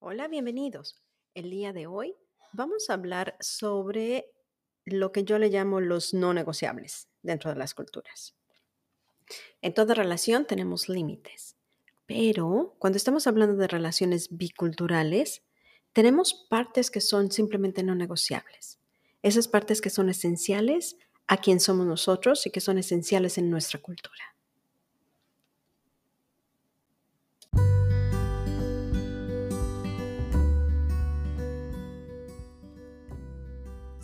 Hola, bienvenidos. El día de hoy vamos a hablar sobre lo que yo le llamo los no negociables dentro de las culturas. En toda relación tenemos límites, pero cuando estamos hablando de relaciones biculturales, tenemos partes que son simplemente no negociables. Esas partes que son esenciales a quien somos nosotros y que son esenciales en nuestra cultura.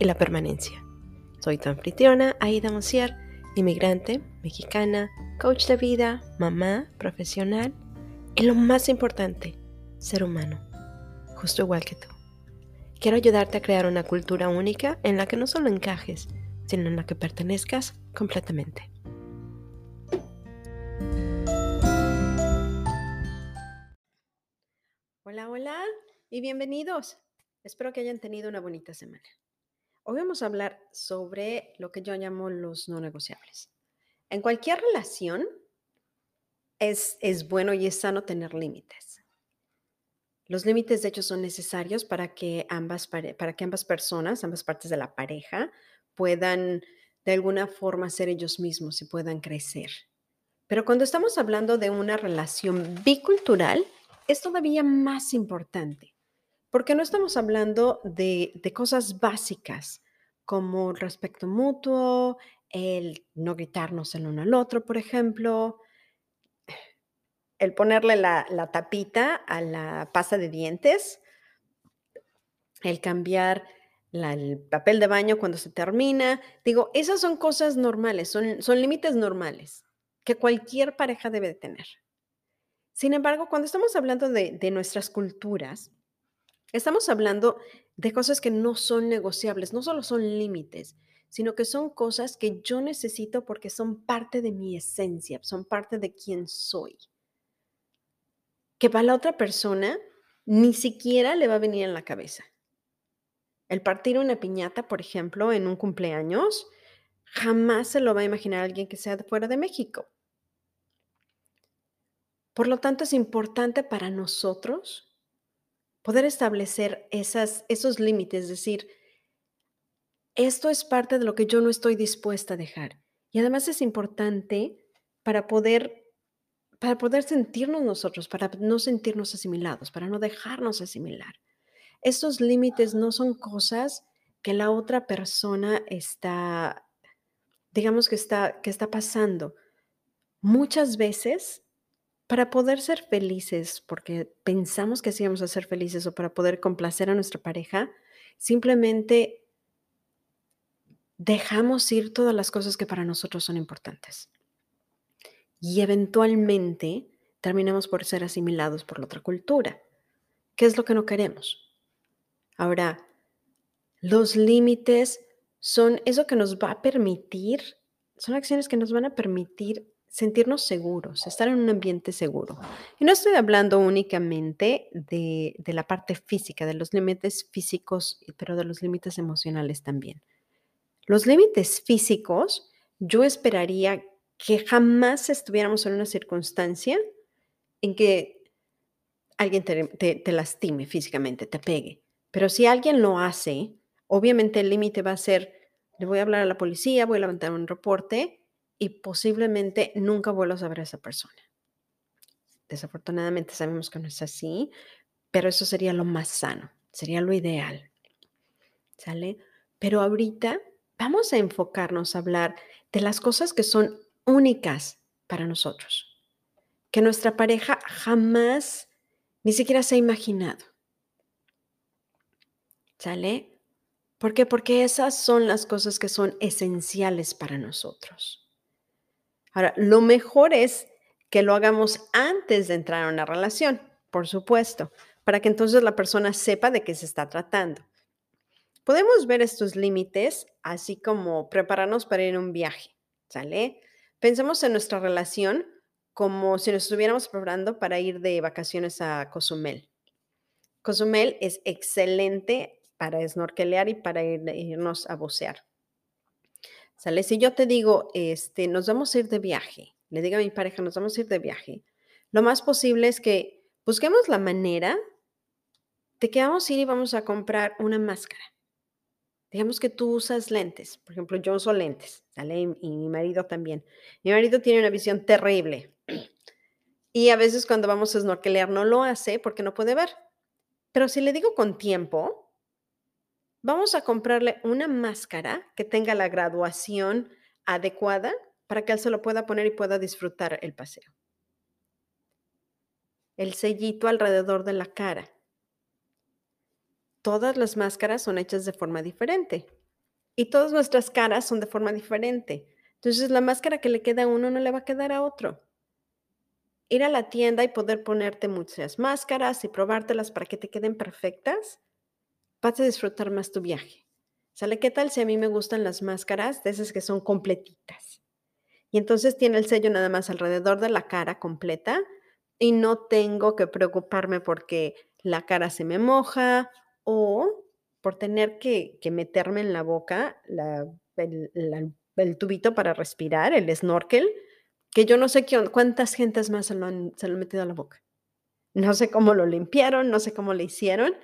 y la permanencia. Soy tu anfitriona, Aida Mosier, inmigrante, mexicana, coach de vida, mamá, profesional y lo más importante, ser humano, justo igual que tú. Quiero ayudarte a crear una cultura única en la que no solo encajes, sino en la que pertenezcas completamente. Hola, hola y bienvenidos. Espero que hayan tenido una bonita semana. Hoy vamos a hablar sobre lo que yo llamo los no negociables. En cualquier relación es, es bueno y es sano tener límites. Los límites, de hecho, son necesarios para que, ambas, para que ambas personas, ambas partes de la pareja, puedan de alguna forma ser ellos mismos y puedan crecer. Pero cuando estamos hablando de una relación bicultural, es todavía más importante porque no estamos hablando de, cosas básicas como el respeto mutuo, el no gritarnos el uno al otro, por ejemplo, el ponerle la, tapita a la pasta de dientes, el cambiar el papel de baño cuando se termina. Digo, esas son cosas normales, son, límites normales que cualquier pareja debe tener. Sin embargo, cuando estamos hablando de nuestras culturas, Estamos hablando de cosas que no son negociables, no solo son límites, sino que son cosas que yo necesito porque son parte de mi esencia, son parte de quién soy. Que para la otra persona ni siquiera le va a venir en la cabeza. El partir una piñata, por ejemplo, en un cumpleaños, jamás se lo va a imaginar alguien que sea fuera de México. Por lo tanto, es importante para nosotros poder establecer esos límites, es decir, esto es parte de lo que yo no estoy dispuesta a dejar. Y además es importante para poder, para poder sentirnos nosotros, para no sentirnos asimilados, para no dejarnos asimilar. Estos límites no son cosas que la otra persona está, digamos que está, que está pasando. Muchas veces para poder ser felices, porque pensamos que sí vamos a ser felices o para poder complacer a nuestra pareja, simplemente dejamos ir todas las cosas que para nosotros son importantes. Y eventualmente terminamos por ser asimilados por la otra cultura. ¿Qué es lo que no queremos? Ahora, los límites son eso que nos va a permitir, son acciones que nos van a permitir sentirnos seguros, estar en un ambiente seguro. Y no estoy hablando únicamente de, la parte física, de los límites físicos, pero de los límites emocionales también. Los límites físicos, yo esperaría que jamás estuviéramos en una circunstancia en que alguien te, te lastime físicamente, te pegue. Pero si alguien lo hace, obviamente el límite va a ser, le voy a hablar a la policía, voy a levantar un reporte y posiblemente nunca vuelvas a ver a esa persona. Desafortunadamente sabemos que no es así, pero eso sería lo más sano, sería lo ideal. ¿Sale? Pero ahorita vamos a enfocarnos a hablar de las cosas que son únicas para nosotros, que nuestra pareja jamás ni siquiera se ha imaginado. ¿Sale? ¿Por qué? Porque esas son las cosas que son esenciales para nosotros. Ahora, lo mejor es que lo hagamos antes de entrar a una relación, por supuesto, para que entonces la persona sepa de qué se está tratando. Podemos ver estos límites así como prepararnos para ir a un viaje, ¿sale? Pensemos en nuestra relación como si nos estuviéramos preparando para ir de vacaciones a Cozumel. Cozumel es excelente para snorkelear y para irnos a bucear. ¿Sale? Si yo te digo, este, nos vamos a ir de viaje, le digo a mi pareja, nos vamos a ir de viaje, lo más posible es que busquemos la manera de que vamos a ir y vamos a comprar una máscara. Digamos que tú usas lentes, por ejemplo, yo uso lentes, ¿sale? Y, mi marido también. Mi marido tiene una visión terrible. Y a veces cuando vamos a snorkelear no lo hace porque no puede ver. Pero si le digo con tiempo, vamos a comprarle una máscara que tenga la graduación adecuada para que él se lo pueda poner y pueda disfrutar el paseo. El sellito alrededor de la cara todas las máscaras son hechas de forma diferente y todas nuestras caras son de forma diferente. Entonces la máscara que le queda a uno no le va a quedar a otro. Ir a la tienda y poder ponerte muchas máscaras y probártelas para que te queden perfectas, vas a disfrutar más tu viaje. ¿Sale? ¿Qué tal si a mí me gustan las máscaras de esas que son completitas? Y entonces tiene el sello nada más alrededor de la cara completa y no tengo que preocuparme porque la cara se me moja o por tener que, meterme en la boca el, tubito para respirar, el snorkel, que yo no sé cuántas gentes más se lo, han, se lo han metido a la boca. No sé cómo lo limpiaron, no sé cómo lo hicieron.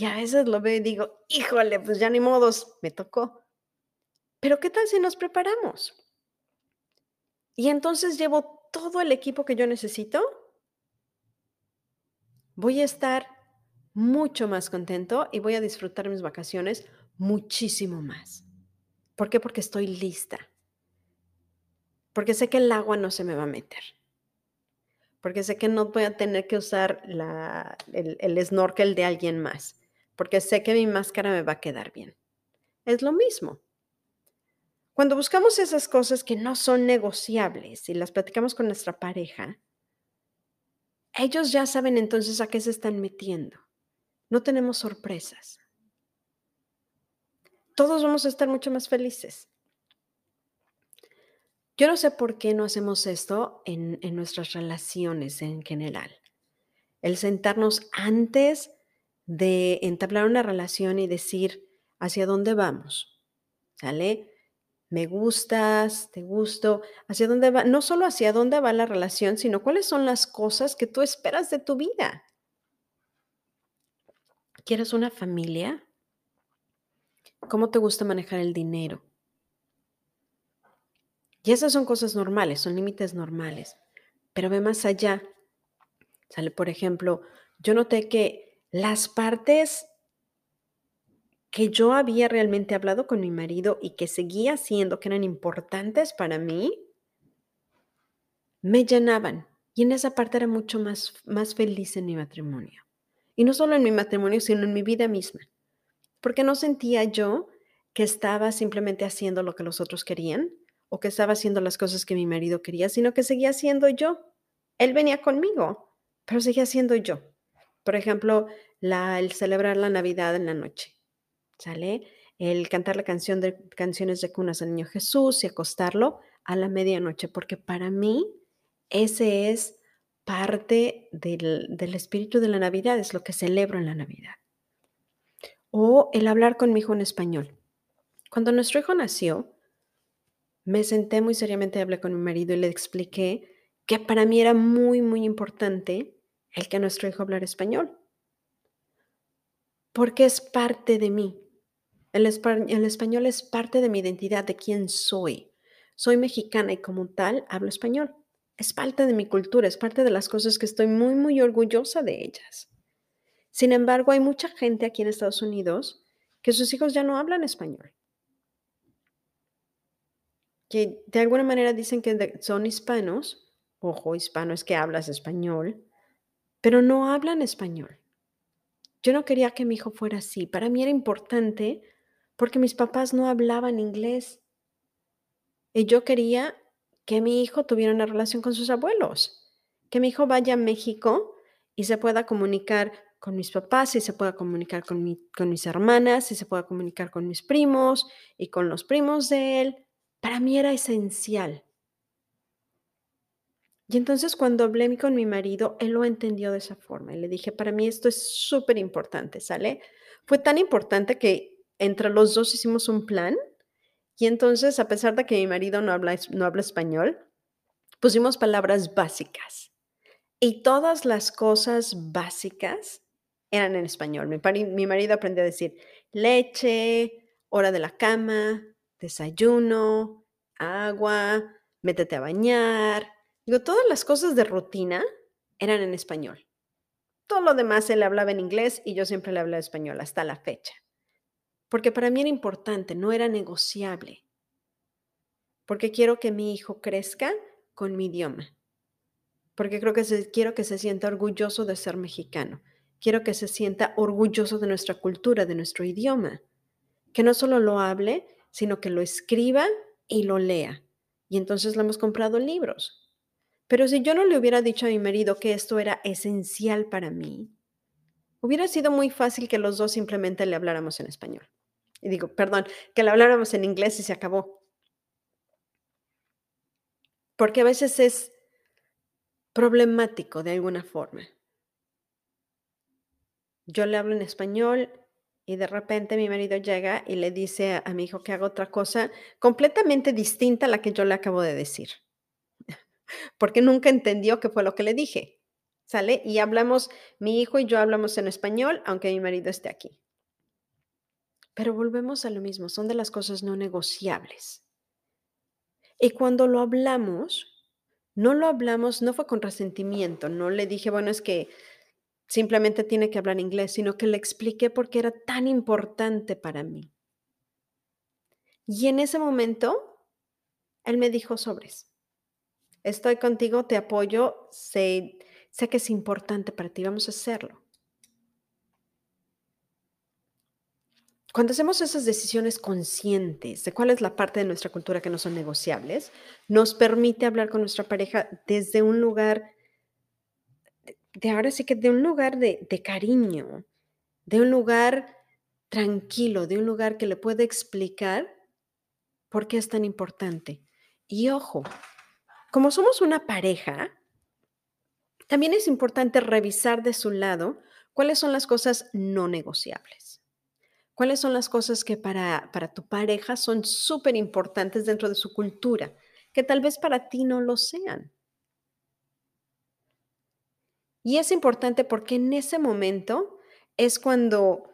Y a veces lo veo y digo, híjole, pues ya ni modos, me tocó. Pero ¿qué tal si nos preparamos? Y entonces llevo todo el equipo que yo necesito. Voy a estar mucho más contento y voy a disfrutar mis vacaciones muchísimo más. ¿Por qué? Porque estoy lista. Porque sé que el agua no se me va a meter. Porque sé que no voy a tener que usar el, el snorkel de alguien más. Porque sé que mi máscara me va a quedar bien. Es lo mismo. Cuando buscamos esas cosas que no son negociables y las platicamos con nuestra pareja, ellos ya saben entonces a qué se están metiendo no tenemos sorpresas. Todos vamos a estar mucho más felices. Yo no sé por qué no hacemos esto en, nuestras relaciones en general. El sentarnos antes de entablar una relación y decir hacia dónde vamos. ¿Sale? Me gustas, te gusto, hacia dónde va, no solo hacia dónde va la relación, sino cuáles son las cosas que tú esperas de tu vida. ¿Quieres una familia? ¿Cómo te gusta manejar el dinero? Y esas son cosas normales, son límites normales. Pero ve más allá. Sale, por ejemplo, yo noté que las partes que yo había realmente hablado con mi marido y que seguía siendo que eran importantes para mí, me llenaban. Y en esa parte era mucho más, más feliz en mi matrimonio. Y no solo en mi matrimonio, sino en mi vida misma. Porque no sentía yo que estaba simplemente haciendo lo que los otros querían o que estaba haciendo las cosas que mi marido quería, sino que seguía siendo yo. Él venía conmigo, pero seguía siendo yo. Por ejemplo, el celebrar la Navidad en la noche, ¿sale? El cantar la canción de canciones de cunas al niño Jesús y acostarlo a la medianoche, porque para mí ese es parte del, espíritu de la Navidad, es lo que celebro en la Navidad. O el hablar con mi hijo en español. Cuando nuestro hijo nació, me senté muy seriamente, hablé con mi marido y le expliqué que para mí era muy, muy importante el que nuestro hijo hablara español. Porque es parte de mí. El español es parte de mi identidad, de quién soy. Soy mexicana y como tal hablo español es parte de mi cultura, es parte de las cosas que estoy muy, muy orgullosa de ellas. Sin embargo, hay mucha gente aquí en Estados Unidos que sus hijos ya no hablan español. Que de alguna manera dicen que son hispanos, ojo, hispano es que hablas español, pero no hablan español. Yo no quería que mi hijo fuera así. Para mí era importante porque mis papás no hablaban inglés. Y yo quería que mi hijo tuviera una relación con sus abuelos, que mi hijo vaya a México y se pueda comunicar con mis papás y se pueda comunicar con, mis hermanas y se pueda comunicar con mis primos y con los primos de él. Para mí era esencial. Y entonces cuando hablé con mi marido, él lo entendió de esa forma. Y le dije, para mí esto es súper importante, ¿sale? Fue tan importante que entre los dos hicimos un plan. Y entonces, a pesar de que mi marido no habla, no habla español, pusimos palabras básicas. Y todas las cosas básicas eran en español. Mi, mi marido aprendió a decir leche, hora de la cama, desayuno, agua, métete a bañar, Digo, todas las cosas de rutina eran en español. Todo lo demás él hablaba en inglés y yo siempre le hablaba español hasta la fecha. Porque para mí era importante, no era negociable. Porque quiero que mi hijo crezca con mi idioma. Porque creo que quiero que se sienta orgulloso de ser mexicano. Quiero que se sienta orgulloso de nuestra cultura, de nuestro idioma. Que no solo lo hable, sino que lo escriba y lo lea. Y entonces le hemos comprado libros. Pero si yo no le hubiera dicho a mi marido que esto era esencial para mí, hubiera sido muy fácil que los dos simplemente le habláramos en español. Y digo, perdón, que le habláramos en inglés y se acabó. Porque a veces es problemático de alguna forma. Yo le hablo en español y de repente mi marido llega y le dice a mi hijo que haga otra cosa completamente distinta a la que yo le acabo de decir porque nunca entendió qué fue lo que le dije. ¿Sale? Y hablamos, mi hijo y yo hablamos en español, aunque mi marido esté aquí. Pero volvemos a lo mismo, son de las cosas no negociables. Y cuando lo hablamos, no lo hablamos, no fue con resentimiento, no le dije, bueno, es que simplemente tiene que hablar inglés, sino que le expliqué por qué era tan importante para mí. Y en ese momento, él me dijo sobres estoy contigo, te apoyo, sé, sé que es importante para ti, vamos a hacerlo. Cuando hacemos esas decisiones conscientes de cuál es la parte de nuestra cultura que no son negociables, nos permite hablar con nuestra pareja desde un lugar, de ahora sí que de un lugar de, de cariño, de un lugar tranquilo, de un lugar que le puede explicar por qué es tan importante. Y ojo, como somos una pareja, también es importante revisar de su lado cuáles son las cosas no negociables. ¿Cuáles son las cosas que para, para tu pareja son súper importantes dentro de su cultura, que tal vez para ti no lo sean? Y es importante porque en ese momento es cuando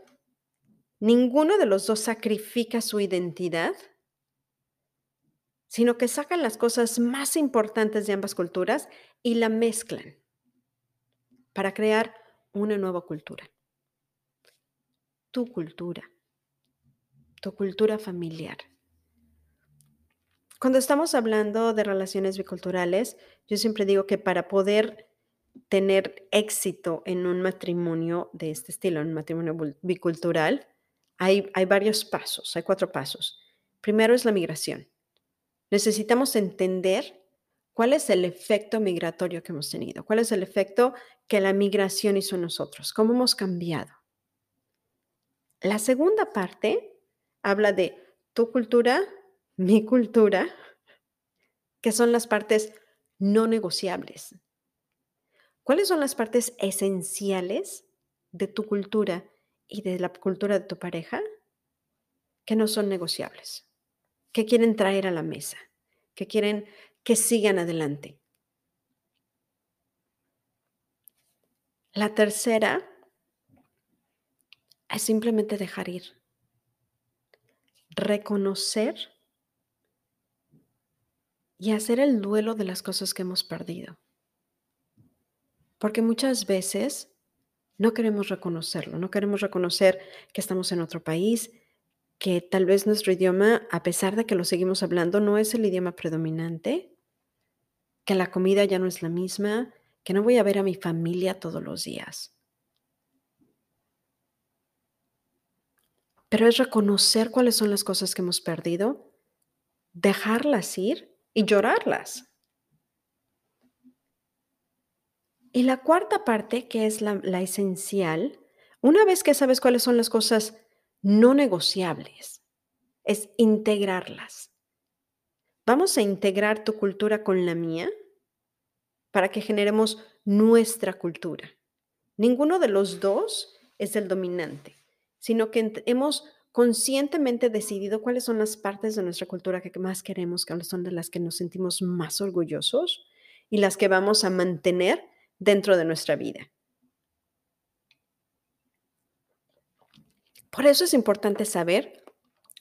ninguno de los dos sacrifica su identidad sino que sacan las cosas más importantes de ambas culturas y la mezclan para crear una nueva cultura. Tu cultura, tu cultura familiar. Cuando estamos hablando de relaciones biculturales, yo siempre digo que para poder tener éxito en un matrimonio de este estilo, en un matrimonio bicultural, hay, hay varios pasos, hay cuatro pasos. Primero es la migración necesitamos entender cuál es el efecto migratorio que hemos tenido, cuál es el efecto que la migración hizo en nosotros, cómo hemos cambiado. La segunda parte habla de tu cultura, mi cultura, que son las partes no negociables. ¿Cuáles son las partes esenciales de tu cultura y de la cultura de tu pareja que no son negociables? ¿Qué quieren traer a la mesa? ¿Qué quieren que sigan adelante? La tercera es simplemente dejar ir. Reconocer y hacer el duelo de las cosas que hemos perdido. Porque muchas veces no queremos reconocerlo, no queremos reconocer que estamos en otro país, que tal vez nuestro idioma, a pesar de que lo seguimos hablando, no es el idioma predominante, que la comida ya no es la misma, que no voy a ver a mi familia todos los días. Pero es reconocer cuáles son las cosas que hemos perdido, dejarlas ir y llorarlas. Y la cuarta parte, que es la, la esencial, una vez que sabes cuáles son las cosas no negociables, es integrarlas. Vamos a integrar tu cultura con la mía para que generemos nuestra cultura. Ninguno de los dos es el dominante, sino que hemos conscientemente decidido cuáles son las partes de nuestra cultura que más queremos, cuáles son de las que nos sentimos más orgullosos y las que vamos a mantener dentro de nuestra vida. Por eso es importante saber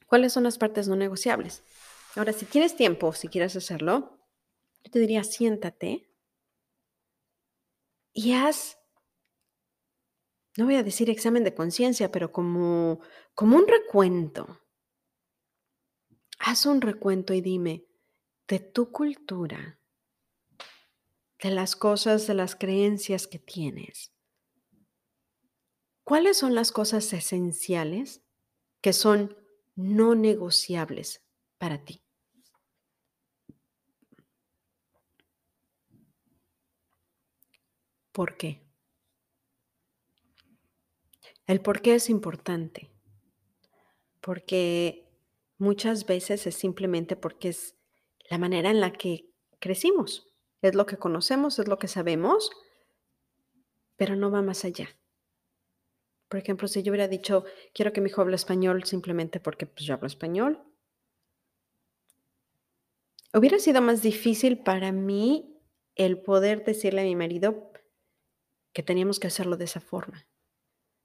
cuáles son las partes no negociables. Ahora, si tienes tiempo, si quieres hacerlo, yo te diría, siéntate y haz, no voy a decir examen de conciencia, pero como, como un recuento. Haz un recuento y dime, de tu cultura, de las cosas, de las creencias que tienes, ¿cuáles son las cosas esenciales que son no negociables para ti? ¿Por qué? El por qué es importante, porque muchas veces es simplemente porque es la manera en la que crecimos, es lo que conocemos, es lo que sabemos, pero no va más allá. Por ejemplo, si yo hubiera dicho, quiero que mi hijo hable español simplemente porque pues, yo hablo español, hubiera sido más difícil para mí el poder decirle a mi marido, que teníamos que hacerlo de esa forma.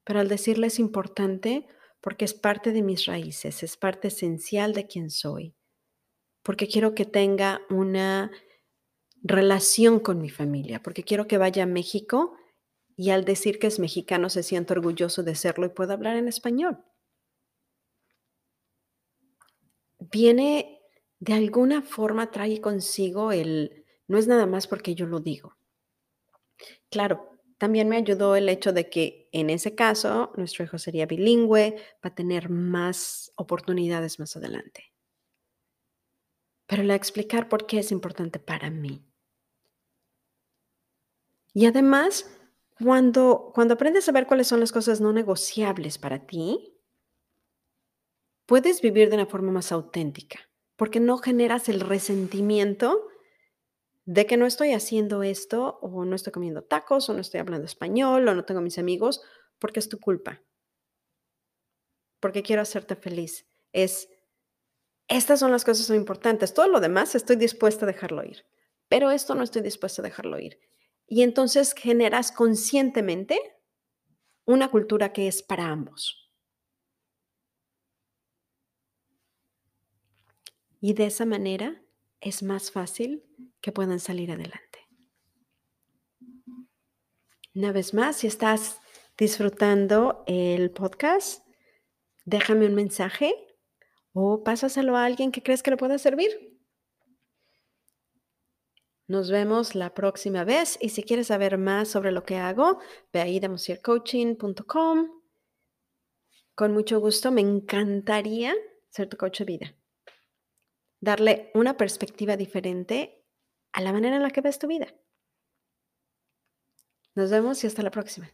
Pero al decirle es importante porque es parte de mis raíces, es parte esencial de quien soy, porque quiero que tenga una relación con mi familia, porque quiero que vaya a México y al decir que es mexicano se sienta orgulloso de serlo y pueda hablar en español. Viene de alguna forma, trae consigo el, no es nada más porque yo lo digo. Claro, también me ayudó el hecho de que en ese caso nuestro hijo sería bilingüe, va a tener más oportunidades más adelante. Pero le explicar por qué es importante para mí. Y además, cuando, cuando aprendes a ver cuáles son las cosas no negociables para ti, puedes vivir de una forma más auténtica, porque no generas el resentimiento de que no estoy haciendo esto o no estoy comiendo tacos o no estoy hablando español o no tengo mis amigos porque es tu culpa. Porque quiero hacerte feliz. Es, estas son las cosas importantes. Todo lo demás estoy dispuesta a dejarlo ir. Pero esto no estoy dispuesta a dejarlo ir. Y entonces generas conscientemente una cultura que es para ambos. Y de esa manera es más fácil que puedan salir adelante. Una vez más, si estás disfrutando el podcast, déjame un mensaje o pásaselo a alguien que crees que le pueda servir. Nos vemos la próxima vez y si quieres saber más sobre lo que hago, ve ahí demosiercoaching.com. Con mucho gusto, me encantaría ser tu coach de vida darle una perspectiva diferente a la manera en la que ves tu vida. Nos vemos y hasta la próxima.